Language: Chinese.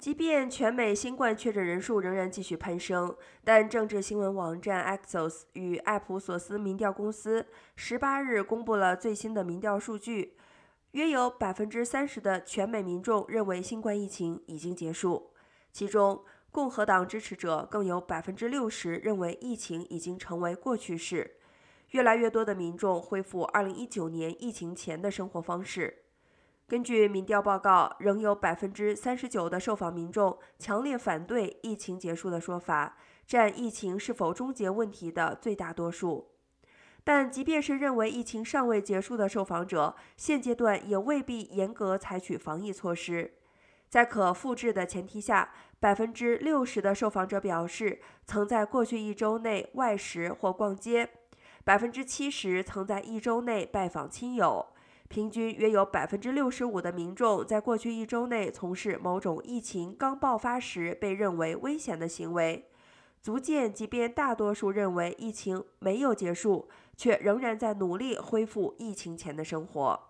即便全美新冠确诊人数仍然继续攀升，但政治新闻网站 Axios 与艾普索斯民调公司十八日公布了最新的民调数据，约有百分之三十的全美民众认为新冠疫情已经结束，其中共和党支持者更有百分之六十认为疫情已经成为过去式。越来越多的民众恢复二零一九年疫情前的生活方式。根据民调报告，仍有百分之三十九的受访民众强烈反对疫情结束的说法，占疫情是否终结问题的最大多数。但即便是认为疫情尚未结束的受访者，现阶段也未必严格采取防疫措施。在可复制的前提下，百分之六十的受访者表示曾在过去一周内外食或逛街，百分之七十曾在一周内拜访亲友。平均约有百分之六十五的民众在过去一周内从事某种疫情刚爆发时被认为危险的行为，足见即便大多数认为疫情没有结束，却仍然在努力恢复疫情前的生活。